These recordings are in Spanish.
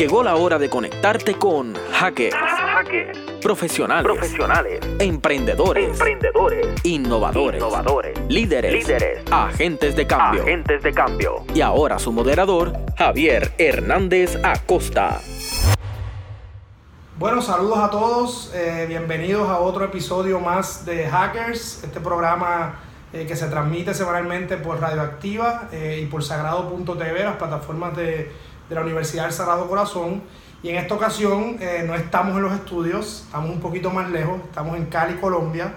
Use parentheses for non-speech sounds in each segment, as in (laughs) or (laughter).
Llegó la hora de conectarte con hackers, profesionales, profesionales, emprendedores, emprendedores, innovadores, innovadores, líderes, líderes, agentes de cambio. agentes de cambio. Y ahora su moderador, Javier Hernández Acosta. Bueno, saludos a todos, eh, bienvenidos a otro episodio más de Hackers, este programa eh, que se transmite semanalmente por Radioactiva eh, y por Sagrado.tv, las plataformas de, de la Universidad del Sagrado Corazón. Y en esta ocasión eh, no estamos en los estudios, estamos un poquito más lejos, estamos en Cali, Colombia,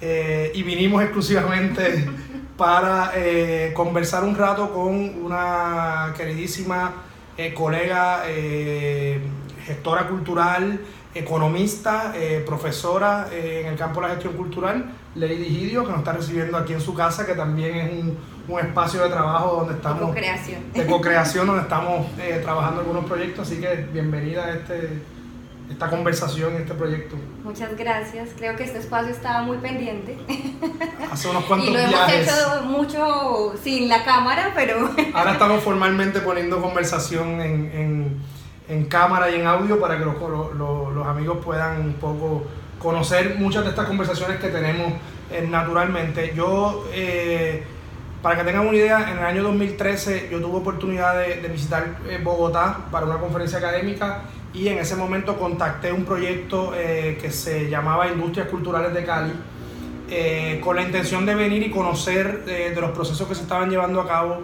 eh, y vinimos exclusivamente (laughs) para eh, conversar un rato con una queridísima colega, gestora cultural, economista, profesora en el campo de la gestión cultural, Lady Gidio, que nos está recibiendo aquí en su casa, que también es un, un espacio de trabajo donde estamos de co-creación donde estamos eh, trabajando algunos proyectos, así que bienvenida a este, esta conversación y este proyecto. Muchas gracias. Creo que este espacio estaba muy pendiente. Hace unos cuantos (laughs) y lo hemos viajes. hecho mucho sin la cámara, pero (laughs) Ahora estamos formalmente poniendo conversación en, en, en cámara y en audio para que los, los, los- los amigos puedan un poco conocer muchas de estas conversaciones que tenemos eh, naturalmente. Yo, eh, para que tengan una idea, en el año 2013 yo tuve oportunidad de, de visitar eh, Bogotá para una conferencia académica y en ese momento contacté un proyecto eh, que se llamaba Industrias Culturales de Cali eh, con la intención de venir y conocer eh, de los procesos que se estaban llevando a cabo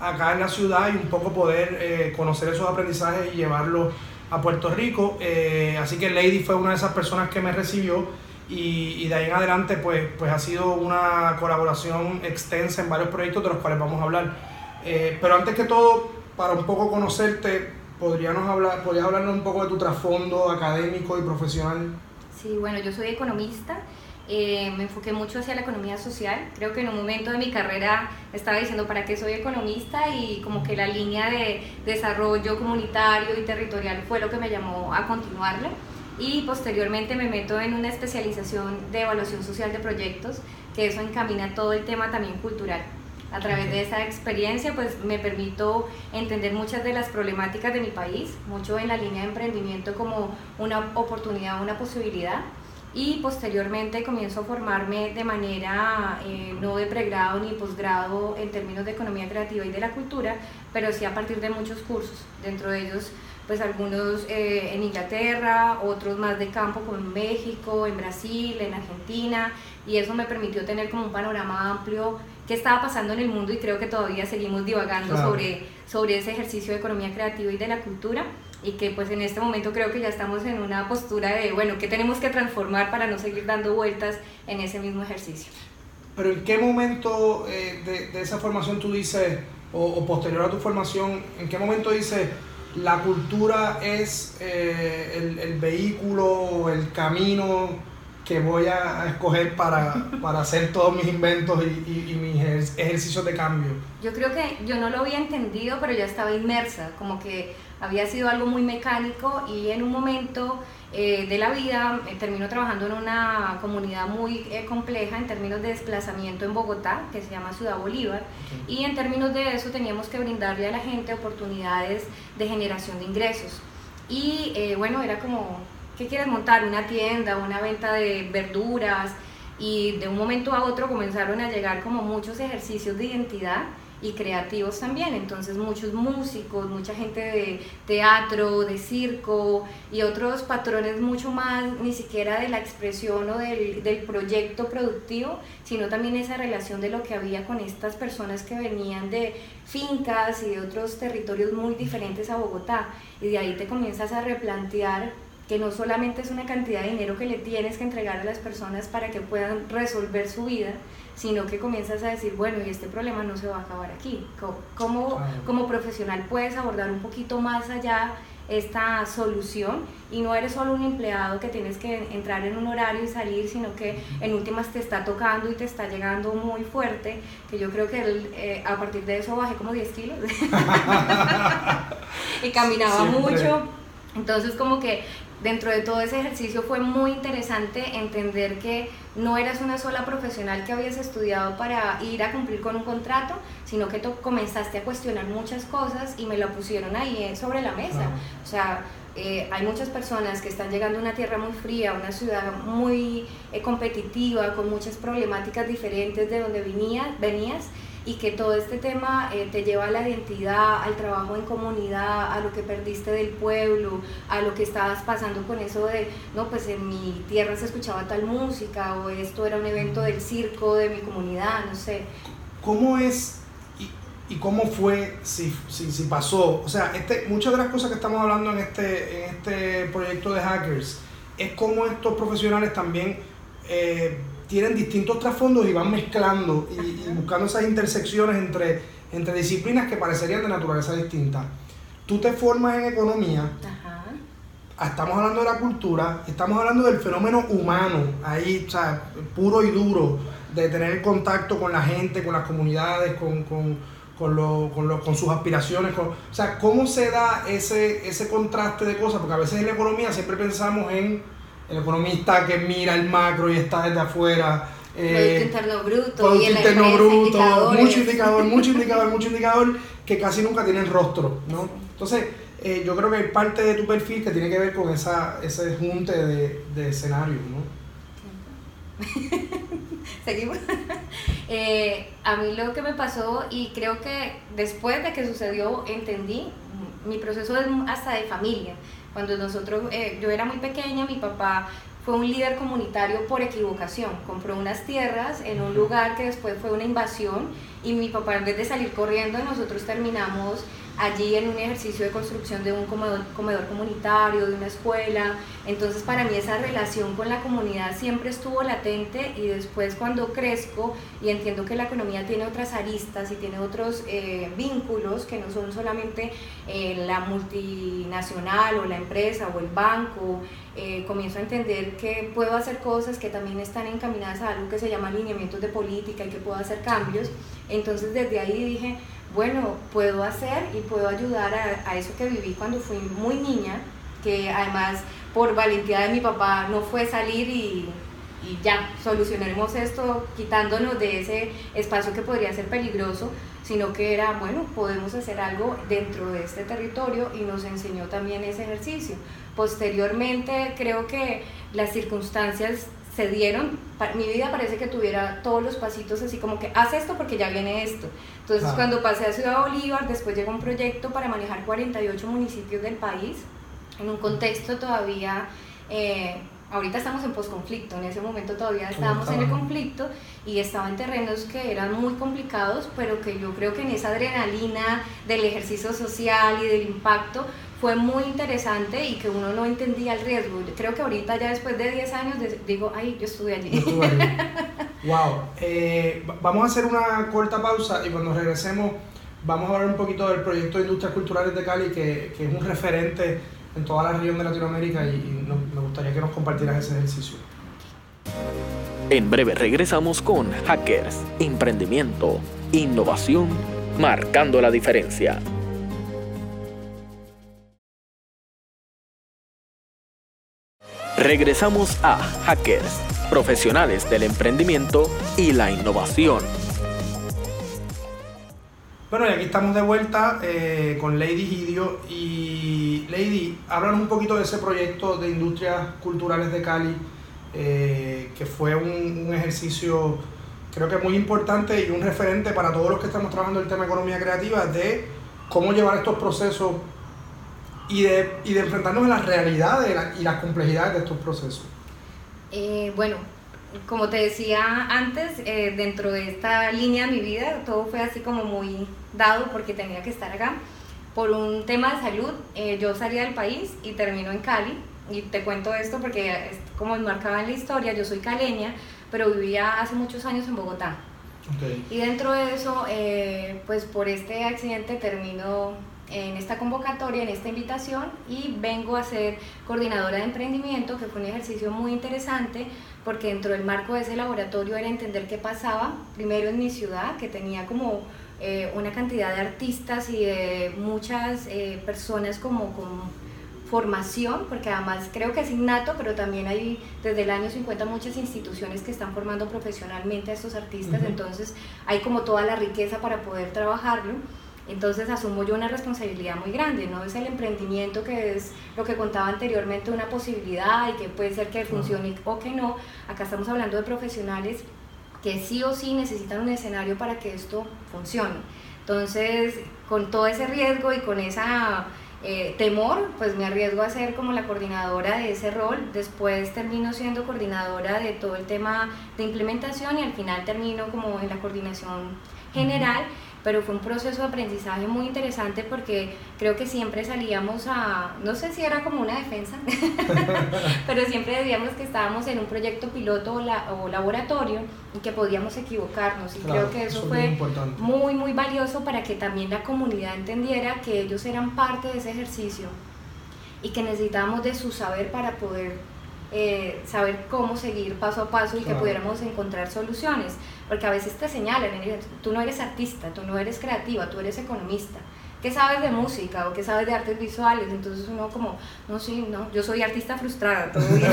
acá en la ciudad y un poco poder eh, conocer esos aprendizajes y llevarlos a Puerto Rico. Eh, así que Lady fue una de esas personas que me recibió y, y de ahí en adelante pues, pues ha sido una colaboración extensa en varios proyectos de los cuales vamos a hablar. Eh, pero antes que todo, para un poco conocerte, podríamos hablar, podrías hablarnos un poco de tu trasfondo académico y profesional. sí, bueno, yo soy economista. eh, me enfoqué mucho hacia la economía social. Creo que en un momento de mi carrera estaba diciendo para qué soy economista y como que la línea de desarrollo comunitario y territorial fue lo que me llamó a continuarla. Y posteriormente me meto en una especialización de evaluación social de proyectos, que eso encamina todo el tema también cultural. A través de esa experiencia, pues me permito entender muchas de las problemáticas de mi país, mucho en la línea de emprendimiento como una oportunidad, una posibilidad. Y posteriormente comienzo a formarme de manera eh, no de pregrado ni posgrado en términos de economía creativa y de la cultura, pero sí a partir de muchos cursos, dentro de ellos pues algunos eh, en Inglaterra, otros más de campo como en México, en Brasil, en Argentina, y eso me permitió tener como un panorama amplio qué estaba pasando en el mundo y creo que todavía seguimos divagando Claro. sobre, sobre ese ejercicio de economía creativa y de la cultura y que pues en este momento creo que ya estamos en una postura de, bueno, ¿qué tenemos que transformar para no seguir dando vueltas en ese mismo ejercicio? Pero ¿en qué momento eh, de, de esa formación tú dices, o, o posterior a tu formación, en qué momento dices, la cultura es eh, el, el vehículo el camino que voy a escoger para, para hacer todos mis inventos y, y- y mis ejer- ejercicios de cambio? Yo creo que yo no lo había entendido, pero ya estaba inmersa, como que había sido algo muy mecánico y en un momento eh, de la vida eh, termino trabajando en una comunidad muy eh, compleja en términos de desplazamiento en Bogotá, que se llama Ciudad Bolívar, y en términos de eso teníamos que brindarle a la gente oportunidades de generación de ingresos. Y eh, bueno, era como, ¿qué quieres montar? Una tienda, una venta de verduras, y de un momento a otro comenzaron a llegar como muchos ejercicios de identidad y creativos también, entonces muchos músicos, mucha gente de teatro, de circo y otros patrones mucho más, ni siquiera de la expresión o del, del proyecto productivo, sino también esa relación de lo que había con estas personas que venían de fincas y de otros territorios muy diferentes a Bogotá y de ahí te comienzas a replantear que no solamente es una cantidad de dinero que le tienes que entregar a las personas para que puedan resolver su vida, sino que comienzas a decir, bueno, y este problema no se va a acabar aquí. ¿Cómo, como profesional puedes abordar un poquito más allá esta solución y no eres solo un empleado que tienes que entrar en un horario y salir, sino que en últimas te está tocando y te está llegando muy fuerte, que yo creo que el, eh, a partir de eso bajé como 10 kilos (laughs) (laughs) y caminaba Siempre. mucho. Entonces como que dentro de todo ese ejercicio fue muy interesante entender que no eras una sola profesional que habías estudiado para ir a cumplir con un contrato, sino que tú comenzaste a cuestionar muchas cosas y me lo pusieron ahí eh, sobre la mesa. O sea, eh, hay muchas personas que están llegando a una tierra muy fría, una ciudad muy eh, competitiva, con muchas problemáticas diferentes de donde venías y que todo este tema eh, te lleva a la identidad, al trabajo en comunidad, a lo que perdiste del pueblo, a lo que estabas pasando con eso de, no, pues en mi tierra se escuchaba tal música o esto era un evento del circo de mi comunidad, no sé. ¿Cómo es y, cómo fue, si, si, si, pasó? O sea, este, muchas de las cosas que estamos hablando en este, en este proyecto de hackers es cómo estos profesionales también... Eh, tienen distintos trasfondos y van mezclando y, buscando esas intersecciones entre, entre disciplinas que parecerían de naturaleza distinta. Tú te formas en economía, estamos hablando de la cultura, estamos hablando del fenómeno humano, ahí, o sea, puro y duro, de tener contacto con la gente, con las comunidades, con, con, con, lo, con, con sus aspiraciones. o sea, ¿cómo se da ese, ese contraste de cosas? Porque a veces en la economía siempre pensamos en el economista que mira el macro y está desde afuera. Eh, producto interno bruto, producto interno bruto, mucho indicador, mucho indicador, mucho indicador que casi nunca tienen rostro, ¿no? Entonces, eh, yo creo que hay parte de tu perfil que tiene que ver con esa, ese junte de, de escenarios, ¿no? (laughs) Seguimos. (laughs) Eh, a mí lo que me pasó, y creo que después de que sucedió, entendí, mi proceso es hasta de familia. Cuando nosotros, eh, yo era muy pequeña, mi papá fue un líder comunitario por equivocación. Compró unas tierras en un lugar que después fue una invasión y mi papá en vez de salir corriendo, nosotros terminamos allí en un ejercicio de construcción de un comedor, comedor, comunitario, de una escuela. Entonces para mí esa relación con la comunidad siempre estuvo latente y después cuando crezco y entiendo que la economía tiene otras aristas y tiene otros eh, vínculos que no son solamente eh, la multinacional o la empresa o el banco, eh, comienzo a entender que puedo hacer cosas que también están encaminadas a algo que se llama alineamientos de política y que puedo hacer cambios. Entonces desde ahí dije, bueno, puedo hacer y puedo ayudar a, eso que viví cuando fui muy niña, que además por valentía de mi papá no fue salir y, y ya, solucionaremos esto quitándonos de ese espacio que podría ser peligroso, sino que era, bueno, podemos hacer algo dentro de este territorio y nos enseñó también ese ejercicio. Posteriormente creo que las circunstancias se dieron, mi vida parece que tuviera todos los pasitos así como que haz esto porque ya viene esto. Entonces cuando pasé a Ciudad Bolívar, después llegó un proyecto para manejar 48 municipios del país, en un contexto todavía, eh, ahorita estamos en posconflicto, en ese momento todavía estábamos en el conflicto y estaba en terrenos que eran muy complicados, pero que yo creo que en esa adrenalina del ejercicio social y del impacto, fue muy interesante y que uno no entendía el riesgo. Creo que ahorita ya después de 10 años digo, ay, yo estuve allí. (laughs) wow. Eh, vamos a hacer una corta pausa y cuando regresemos vamos a hablar un poquito del proyecto de Industrias Culturales de Cali, que, que es un referente en toda la región de Latinoamérica y, me gustaría que nos compartieras ese ejercicio. En breve regresamos con Hackers, Emprendimiento, Innovación, marcando la diferencia. Regresamos a Hackers, profesionales del emprendimiento y la innovación. Bueno, y aquí estamos de vuelta eh, con Lady Gidio. Y Lady, háblanos un poquito de ese proyecto de industrias culturales de Cali, eh, que fue un, un, ejercicio creo que muy importante y un referente para todos los que estamos trabajando el tema economía creativa, de cómo llevar estos procesos y de, y de enfrentarnos a las realidades y las complejidades de estos procesos? Eh, bueno, como te decía antes, eh, dentro de esta línea de mi vida, todo fue así como muy dado porque tenía que estar acá. Por un tema de salud, eh, yo salí del país y termino en Cali. Y te cuento esto porque, como marcaba en la historia, yo soy caleña, pero vivía hace muchos años en Bogotá. Y dentro de eso, pues por este accidente termino en esta convocatoria, en esta invitación y vengo a ser coordinadora de emprendimiento, que fue un ejercicio muy interesante porque dentro del marco de ese laboratorio era entender qué pasaba, primero en mi ciudad, que tenía como eh, una cantidad de artistas y de muchas eh, personas como con formación, porque además creo que es innato, pero también hay desde el año 50 muchas instituciones que están formando profesionalmente a estos artistas, entonces hay como toda la riqueza para poder trabajarlo. Entonces asumo yo una responsabilidad muy grande, no es el emprendimiento que es lo que contaba anteriormente, una posibilidad y que puede ser que funcione o que no. Acá estamos hablando de profesionales que sí o sí necesitan un escenario para que esto funcione. Entonces, con todo ese riesgo y con esa eh, temor, pues me arriesgo a ser como la coordinadora de ese rol. Después termino siendo coordinadora de todo el tema de implementación y al final termino como en la coordinación general pero fue un proceso de aprendizaje muy interesante porque creo que siempre salíamos a, no sé si era como una defensa, (laughs) pero siempre decíamos que estábamos en un proyecto piloto o, laboratorio y que podíamos equivocarnos y creo que eso, fue muy, muy valioso para que también la comunidad entendiera que ellos eran parte de ese ejercicio y que necesitábamos de su saber para poder eh, saber cómo seguir paso a paso y que pudiéramos encontrar soluciones, porque a veces te señalan, tú no eres artista, tú no eres creativa, tú eres economista. ¿Qué sabes de música o qué sabes de artes visuales? Entonces uno como, no, sí, no, yo soy artista frustrada, todo bien. (laughs)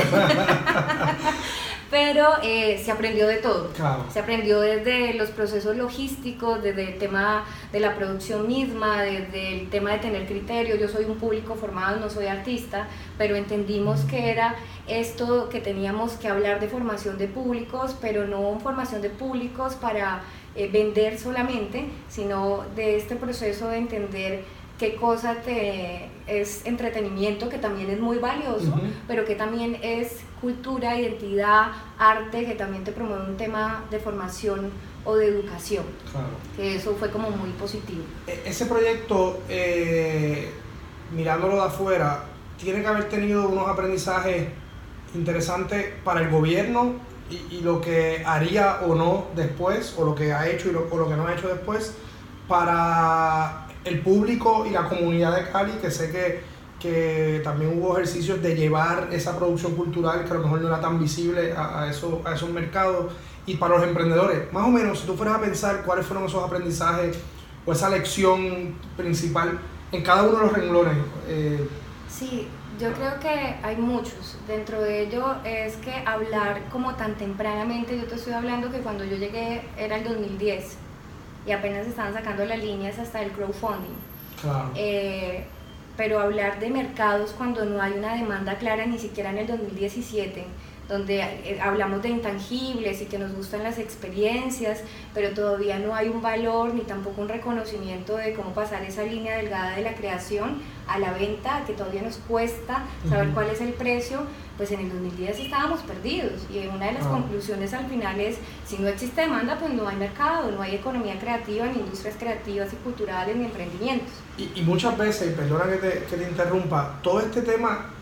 pero eh, se aprendió de todo. Se aprendió desde los procesos logísticos, desde el tema de la producción misma, desde el tema de tener criterio. Yo soy un público formado, no soy artista, pero entendimos que era esto que teníamos que hablar de formación de públicos, pero no formación de públicos para eh, vender solamente, sino de este proceso de entender qué cosa te es entretenimiento, que también es muy valioso, pero que también es cultura, identidad, arte, que también te promueve un tema de formación o de educación. Claro. Que eso fue como muy positivo. E, ese proyecto, eh, mirándolo de afuera, tiene que haber tenido unos aprendizajes interesantes para el gobierno y, lo que haría o no después, o lo que ha hecho y lo, o lo que no ha hecho después, para el público y la comunidad de Cali, que sé que, que también hubo ejercicios de llevar esa producción cultural que a lo mejor no era tan visible a, a, eso, a esos mercados. Y para los emprendedores, más o menos, si tú fueras a pensar cuáles fueron esos aprendizajes o esa lección principal en cada uno de los renglones. Eh, sí, yo creo que hay muchos. Dentro de ello es que hablar como tan tempranamente, yo te estoy hablando que cuando yo llegué era el 2010 y apenas estaban sacando las líneas hasta el crowdfunding. Eh, pero hablar de mercados cuando no hay una demanda clara ni siquiera en el 2017 donde eh, hablamos de intangibles y que nos gustan las experiencias, pero todavía no hay un valor ni tampoco un reconocimiento de cómo pasar esa línea delgada de la creación a la venta, que todavía nos cuesta saber cuál es el precio, pues en el 2010 estábamos perdidos y una de las ah. conclusiones al final es, si no existe demanda, pues no hay mercado, no hay economía creativa, ni industrias creativas y culturales, ni emprendimientos. Y, muchas veces, perdona que te, que te interrumpa, todo este tema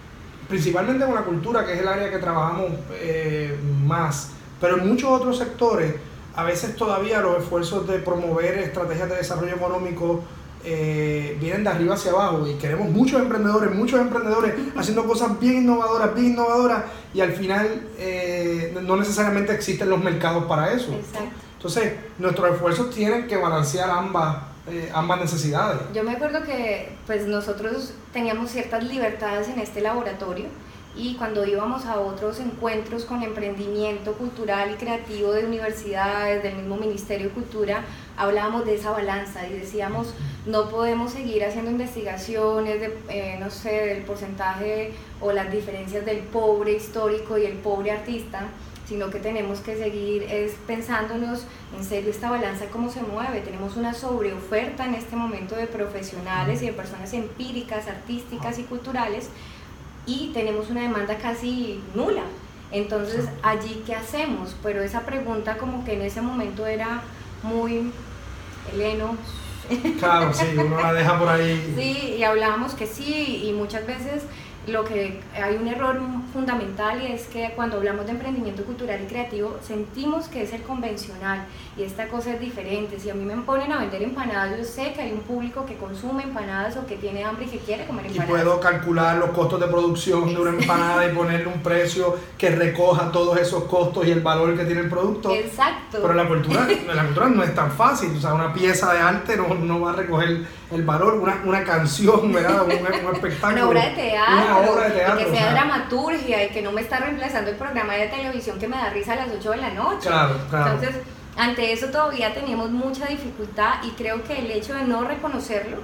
principalmente con la cultura, que es el área que trabajamos eh, más, pero en muchos otros sectores, a veces todavía los esfuerzos de promover estrategias de desarrollo económico eh, vienen de arriba hacia abajo y queremos muchos emprendedores, muchos emprendedores (laughs) haciendo cosas bien innovadoras, bien innovadoras y al final eh, no necesariamente existen los mercados para eso. Entonces, nuestros esfuerzos tienen que balancear ambas eh, ambas necesidades. Yo me acuerdo que pues nosotros teníamos ciertas libertades en este laboratorio y cuando íbamos a otros encuentros con emprendimiento cultural y creativo de universidades, del mismo Ministerio de Cultura, hablábamos de esa balanza y decíamos, no podemos seguir haciendo investigaciones de, eh, no sé, del porcentaje o las diferencias del pobre histórico y el pobre artista, sino que tenemos que seguir es pensándonos en serio esta balanza cómo se mueve. Tenemos una sobreoferta en este momento de profesionales y de personas empíricas, artísticas y culturales y tenemos una demanda casi nula. Entonces, allí qué hacemos? Pero esa pregunta como que en ese momento era muy Eleno. Claro, sí, uno la deja por ahí. (laughs) Sí, y hablábamos que sí, y muchas veces lo que hay un error fundamental y es que cuando hablamos de emprendimiento cultural y creativo sentimos que es el convencional y esta cosa es diferente. Si a mí me ponen a vender empanadas, yo sé que hay un público que consume empanadas o que tiene hambre y que quiere comer empanadas. Y puedo calcular los costos de producción de una empanada y ponerle un precio que recoja todos esos costos y el valor que tiene el producto. Exacto. Pero la cultura, la cultura no es tan fácil, o sea, una pieza de arte no, no va a recoger el valor, una, una canción, ¿verdad? Un, un (laughs) espectáculo. Una obra de teatro. Una obra de teatro. Y que o sea, dramaturgia y que no me está reemplazando el programa de televisión que me da risa a las 8 de la noche. Claro, claro. Entonces, ante eso todavía tenemos mucha dificultad y creo que el hecho de no reconocerlo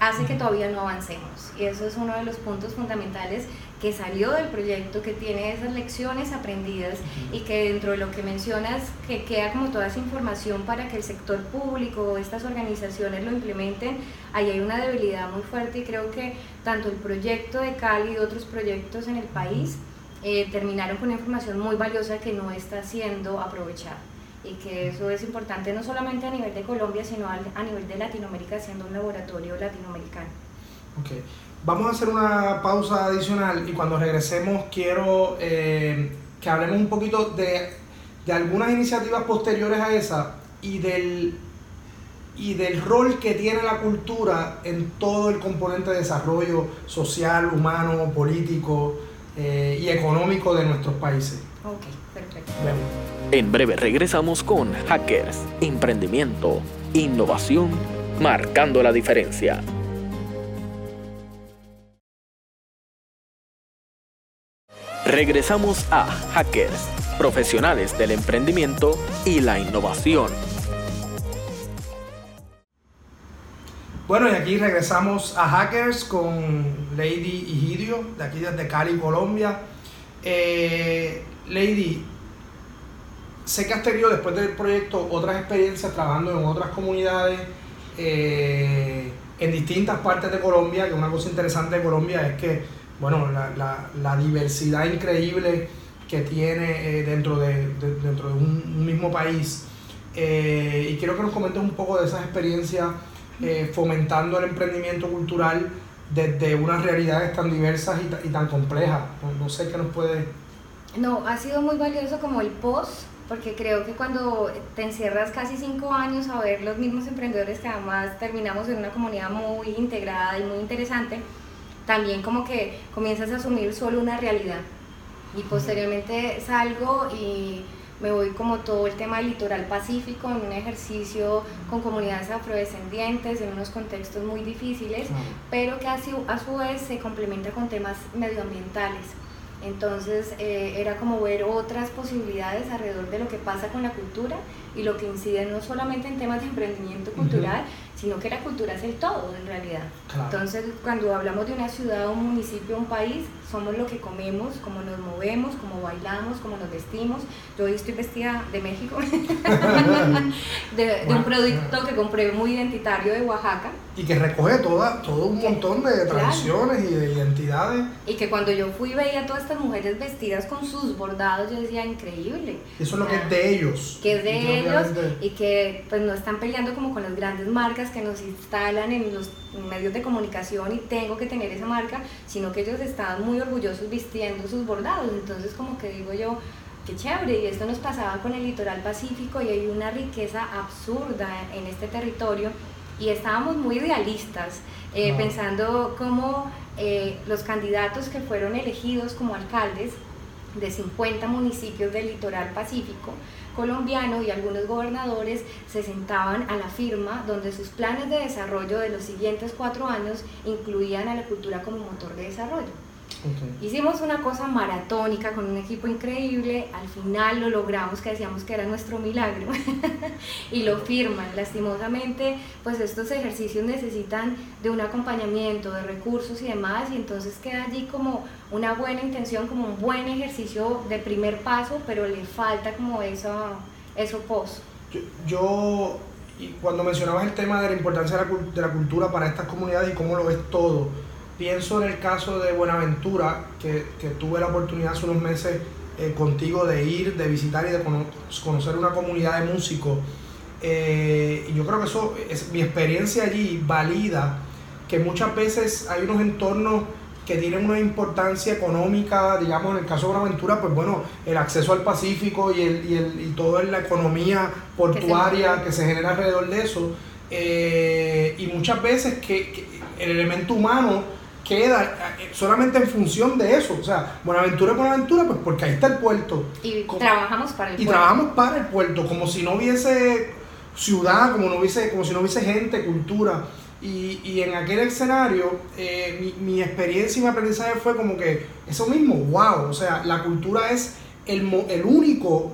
hace que todavía no avancemos. Y eso es uno de los puntos fundamentales que salió del proyecto, que tiene esas lecciones aprendidas y que dentro de lo que mencionas, que queda como toda esa información para que el sector público o estas organizaciones lo implementen, ahí hay una debilidad muy fuerte y creo que tanto el proyecto de Cali y otros proyectos en el país eh, terminaron con una información muy valiosa que no está siendo aprovechada y que eso es importante no solamente a nivel de Colombia, sino a nivel de Latinoamérica, siendo un laboratorio latinoamericano. Ok. Vamos a hacer una pausa adicional y cuando regresemos quiero eh, que hablemos un poquito de, de algunas iniciativas posteriores a esa y del, y del rol que tiene la cultura en todo el componente de desarrollo social, humano, político eh, y económico de nuestros países. Ok, perfecto. En breve regresamos con Hackers, Emprendimiento, Innovación, marcando la diferencia. Regresamos a Hackers, profesionales del emprendimiento y la innovación. Bueno, y aquí regresamos a Hackers con Lady Igidio, de aquí desde Cali, Colombia. Eh, Lady, sé que has tenido después del proyecto otras experiencias trabajando en otras comunidades eh, en distintas partes de Colombia, que una cosa interesante de Colombia es que, bueno, la, la- la diversidad increíble que tiene eh, dentro, de, de- dentro de un, un mismo país. Eh, y quiero que nos comentes un poco de esas experiencias eh, fomentando el emprendimiento cultural desde unas realidades tan diversas y, y tan complejas. No, no sé qué nos puede... No, ha sido muy valioso como el post, porque creo que cuando te encierras casi cinco años a ver los mismos emprendedores que además terminamos en una comunidad muy integrada y muy interesante, también como que comienzas a asumir solo una realidad. Y posteriormente salgo y me voy como todo el tema del litoral pacífico en un ejercicio con comunidades afrodescendientes en unos contextos muy difíciles pero que a su, a su vez se complementa con temas medioambientales. Entonces eh, era como ver otras posibilidades alrededor de lo que pasa con la cultura y lo que incide no solamente en temas de emprendimiento cultural, sino que la cultura es el todo en realidad. Claro. Entonces cuando hablamos de una ciudad, un municipio, un país, somos lo que comemos, cómo nos movemos, cómo bailamos, cómo nos vestimos. Yo hoy estoy vestida de México, (laughs) de, de un producto que compré muy identitario de Oaxaca. Y que recoge toda, todo un montón de Claro. tradiciones y de identidades. Y que cuando yo fui veía a todas estas mujeres vestidas con sus bordados, yo decía, increíble. Eso es lo que es de ellos. Que es de ellos y que pues no están peleando como con las grandes marcas que nos instalan en los medios de comunicación y tengo que tener esa marca, sino que ellos estaban muy orgullosos vistiendo sus bordados. Entonces como que digo yo, qué chévere, y esto nos pasaba con el litoral pacífico y hay una riqueza absurda en este territorio. Y estábamos muy idealistas, eh, pensando cómo eh, los candidatos que fueron elegidos como alcaldes de 50 municipios del litoral pacífico colombiano y algunos gobernadores se sentaban a la firma donde sus planes de desarrollo de los siguientes cuatro años incluían a la cultura como motor de desarrollo. Ok. Hicimos una cosa maratónica con un equipo increíble, al final lo logramos, que decíamos que era nuestro milagro, (laughs) y lo firman. Lastimosamente, pues estos ejercicios necesitan de un acompañamiento, de recursos y demás, y entonces queda allí como una buena intención, como un buen ejercicio de primer paso, pero le falta como eso, eso post. Yo, yo- cuando mencionabas el tema de la importancia de la, de la cultura para estas comunidades y cómo lo es todo, pienso en el caso de Buenaventura, que, que tuve la oportunidad hace unos meses eh, contigo de ir, de visitar y de cono- conocer una comunidad de músicos. Eh, y yo creo que eso es mi experiencia allí valida que muchas veces hay unos entornos que tienen una importancia económica, digamos en el caso de Buenaventura, pues bueno, el acceso al Pacífico y, el, y, el, y toda la economía portuaria que se, genera alrededor de eso, eh, y muchas veces que, que el elemento humano queda eh, solamente en función de eso, o sea, Buenaventura es Buenaventura, pues porque ahí está el puerto, Y Como- trabajamos para el y pueblo. trabajamos para el puerto, como si no hubiese ciudad, como, no hubiese, como si no hubiese gente, cultura. Y, y en aquel escenario, eh, mi, mi, experiencia y mi aprendizaje fue como que eso mismo, wow, o sea, la cultura es el, el único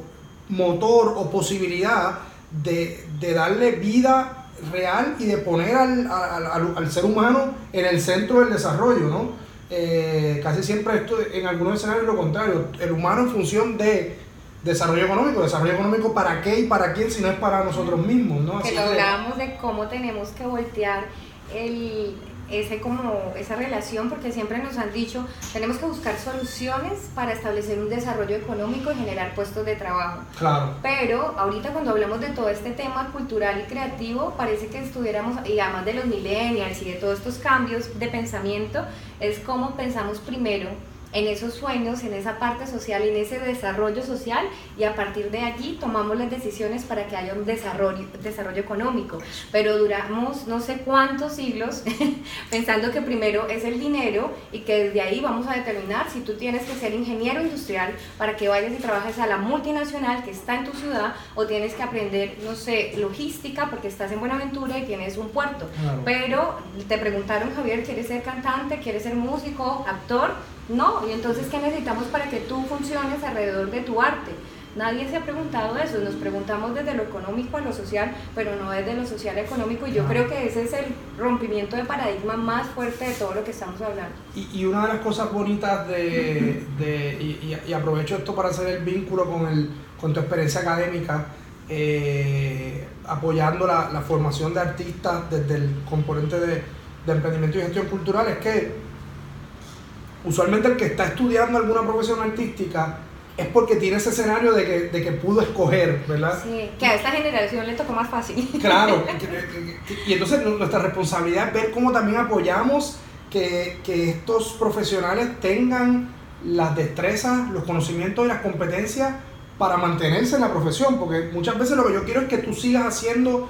motor o posibilidad de, de darle vida real y de poner al, al, al, ser humano en el centro del desarrollo, ¿no? Eh, casi siempre esto, en algunos escenarios lo contrario, el humano en función de desarrollo económico, desarrollo económico para qué y para quién si no es para nosotros mismos, ¿no? que hablábamos de cómo tenemos que voltear el, ese como esa relación porque siempre nos han dicho tenemos que buscar soluciones para establecer un desarrollo económico y generar puestos de trabajo. Claro. Pero ahorita cuando hablamos de todo este tema cultural y creativo parece que estuviéramos y además de los millennials y de todos estos cambios de pensamiento es como pensamos primero en esos sueños, en esa parte social, en ese desarrollo social y a partir de allí tomamos las decisiones para que haya un desarrollo, desarrollo económico. Pero duramos no sé cuántos siglos (laughs) pensando que primero es el dinero y que desde ahí vamos a determinar si tú tienes que ser ingeniero industrial para que vayas y trabajes a la multinacional que está en tu ciudad o tienes que aprender, no sé, logística porque estás en Buenaventura y tienes un puerto. Pero te preguntaron, Javier, ¿quieres ser cantante? ¿Quieres ser músico? ¿Actor? No, y entonces, ¿qué necesitamos para que tú funciones alrededor de tu arte? Nadie se ha preguntado eso, nos preguntamos desde lo económico a lo social, pero no desde lo social a económico, y yo creo que ese es el rompimiento de paradigma más fuerte de todo lo que estamos hablando. Y, una de las cosas bonitas de, (laughs) y, aprovecho esto para hacer el vínculo con, el, con tu experiencia académica, eh, apoyando la, la, formación de artistas desde el componente de, de emprendimiento y gestión cultural, es que usualmente el que está estudiando alguna profesión artística es porque tiene ese escenario de que, de que pudo escoger, ¿verdad? Sí, que a esta generación le tocó más fácil. Claro, (laughs) y entonces nuestra responsabilidad es ver cómo también apoyamos que, que estos profesionales tengan las destrezas, los conocimientos y las competencias para mantenerse en la profesión, porque muchas veces lo que yo quiero es que tú sigas haciendo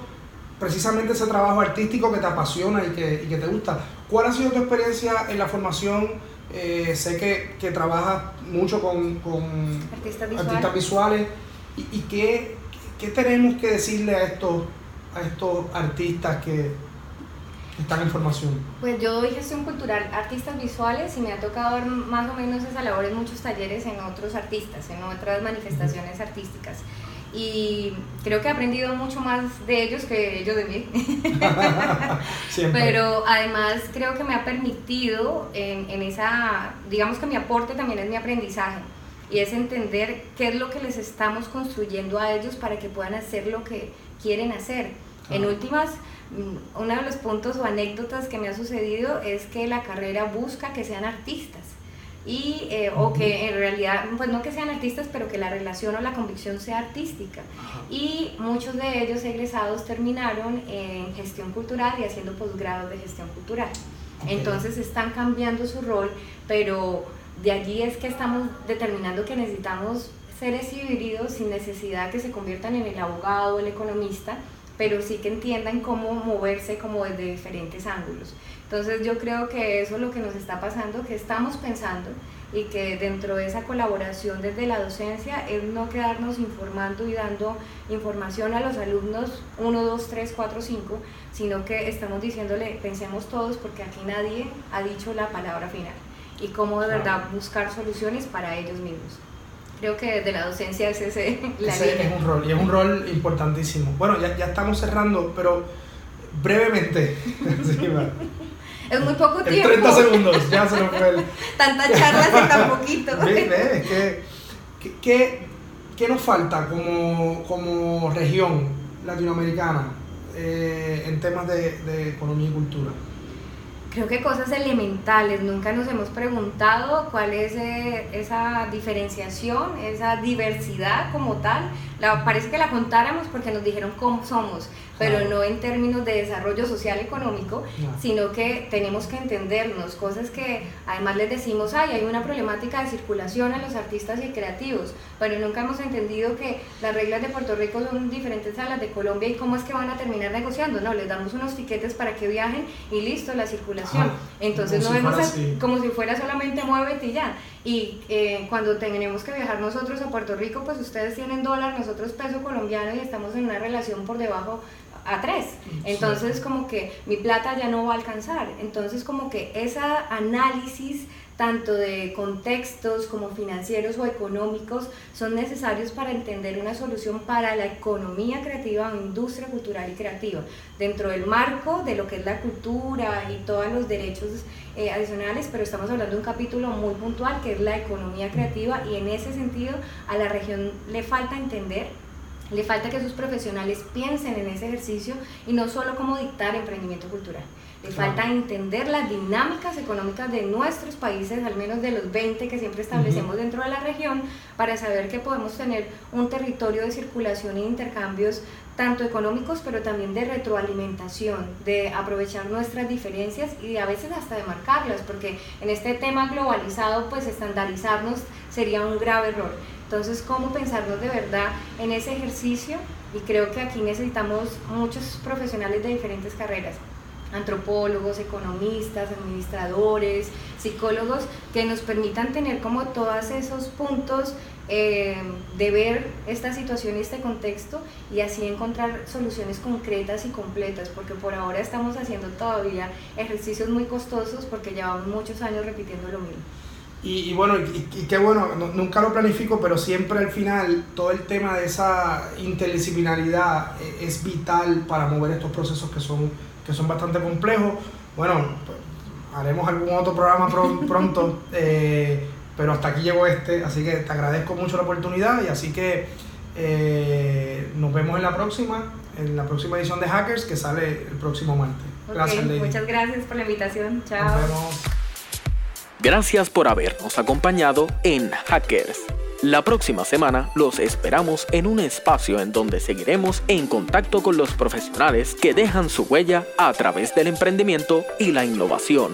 precisamente ese trabajo artístico que te apasiona y que, y que te gusta. ¿Cuál ha sido tu experiencia en la formación? Eh, sé que, que trabajas mucho con, artistas visuales. ¿Y, qué, tenemos que decirle a estos, a estos artistas que, están en formación? Pues yo doy gestión cultural, artistas visuales, y me ha tocado ver más o menos esa labor en muchos talleres en otros artistas, en otras manifestaciones artísticas y creo que he aprendido mucho más de ellos que ellos de mí. (laughs) Pero además creo que me ha permitido en, en, esa, digamos que mi aporte también es mi aprendizaje y es entender qué es lo que les estamos construyendo a ellos para que puedan hacer lo que quieren hacer. En últimas, mm, uno de los puntos o anécdotas que me ha sucedido es que la carrera busca que sean artistas y eh, o que en realidad pues no que sean artistas pero que la relación o la convicción sea artística. Y muchos de ellos egresados terminaron en gestión cultural y haciendo posgrados de gestión cultural. Entonces están cambiando su rol pero de allí es que estamos determinando que necesitamos seres híbridos sin necesidad que se conviertan en el abogado o el economista pero sí que entiendan cómo moverse como desde diferentes ángulos. Entonces yo creo que eso es lo que nos está pasando, que estamos pensando y que dentro de esa colaboración desde la docencia es no quedarnos informando y dando información a los alumnos 1, 2, 3, 4, 5, sino que estamos diciéndole, pensemos todos porque aquí nadie ha dicho la palabra final y cómo de verdad buscar soluciones para ellos mismos. Creo que desde la docencia es ese la ese es un rol y es un rol importantísimo. Bueno ya, ya estamos cerrando pero brevemente (laughs) es muy poco tiempo en 30 segundos ya se nos fue el... (laughs) tantas charlas en tan poquito (laughs) ¿Qué, qué, qué, nos falta como, como región latinoamericana eh, en temas de, de economía y cultura? creo que cosas elementales, nunca nos hemos preguntado cuál es eh, esa diferenciación, esa diversidad como tal. La, parece que la contáramos porque nos dijeron cómo somos, pero no en términos de desarrollo social económico, sino que tenemos que entendernos, cosas que además les decimos, ay, hay una problemática de circulación a los artistas y creativos, pero nunca hemos entendido que las reglas de Puerto Rico son diferentes a las de Colombia y cómo es que van a terminar negociando, no, les damos unos tiquetes para que viajen y listo, la circulación. Circulación. Entonces no vemos como si fuera solamente muévete y ya. Y eh, cuando tenemos que viajar nosotros a Puerto Rico, pues ustedes tienen dólar, nosotros peso colombiano y estamos en una relación por debajo a tres. Entonces como que mi plata ya no va a alcanzar. Entonces como que ese análisis tanto de contextos como financieros o económicos, son necesarios para entender una solución para la economía creativa o industria cultural y creativa, dentro del marco de lo que es la cultura y todos los derechos eh, adicionales, pero estamos hablando de un capítulo muy puntual que es la economía creativa y en ese sentido a la región le falta entender le falta que sus profesionales piensen en ese ejercicio y no solo cómo dictar emprendimiento cultural. Le falta entender las dinámicas económicas de nuestros países, al menos de los 20 que siempre establecemos dentro de la región, para saber que podemos tener un territorio de circulación e intercambios tanto económicos, pero también de retroalimentación, de aprovechar nuestras diferencias y a veces hasta de marcarlas, porque en este tema globalizado, pues estandarizarnos sería un grave error. Entonces, ¿cómo pensarnos de verdad en ese ejercicio? Y creo que aquí necesitamos muchos profesionales de diferentes carreras antropólogos, economistas, administradores, psicólogos, que nos permitan tener como todos esos puntos eh, de ver esta situación y este contexto y así encontrar soluciones concretas y completas, porque por ahora estamos haciendo todavía ejercicios muy costosos porque llevamos muchos años repitiendo lo mismo. Y, bueno, y, qué bueno, nunca lo planifico, pero siempre al final todo el tema de esa interdisciplinaridad eh, es vital para mover estos procesos que son que son bastante complejos. Bueno, pues, haremos algún otro programa (laughs) pronto, eh, pero hasta aquí llegó este, así que te agradezco mucho la oportunidad y así que eh, nos vemos en la próxima, en la próxima edición de Hackers que sale el próximo martes. Gracias, Muchas gracias por la invitación. Chao. Nos vemos. Gracias por habernos acompañado en Hackers. La próxima semana los esperamos en un espacio en donde seguiremos en contacto con los profesionales que dejan su huella a través del emprendimiento y la innovación.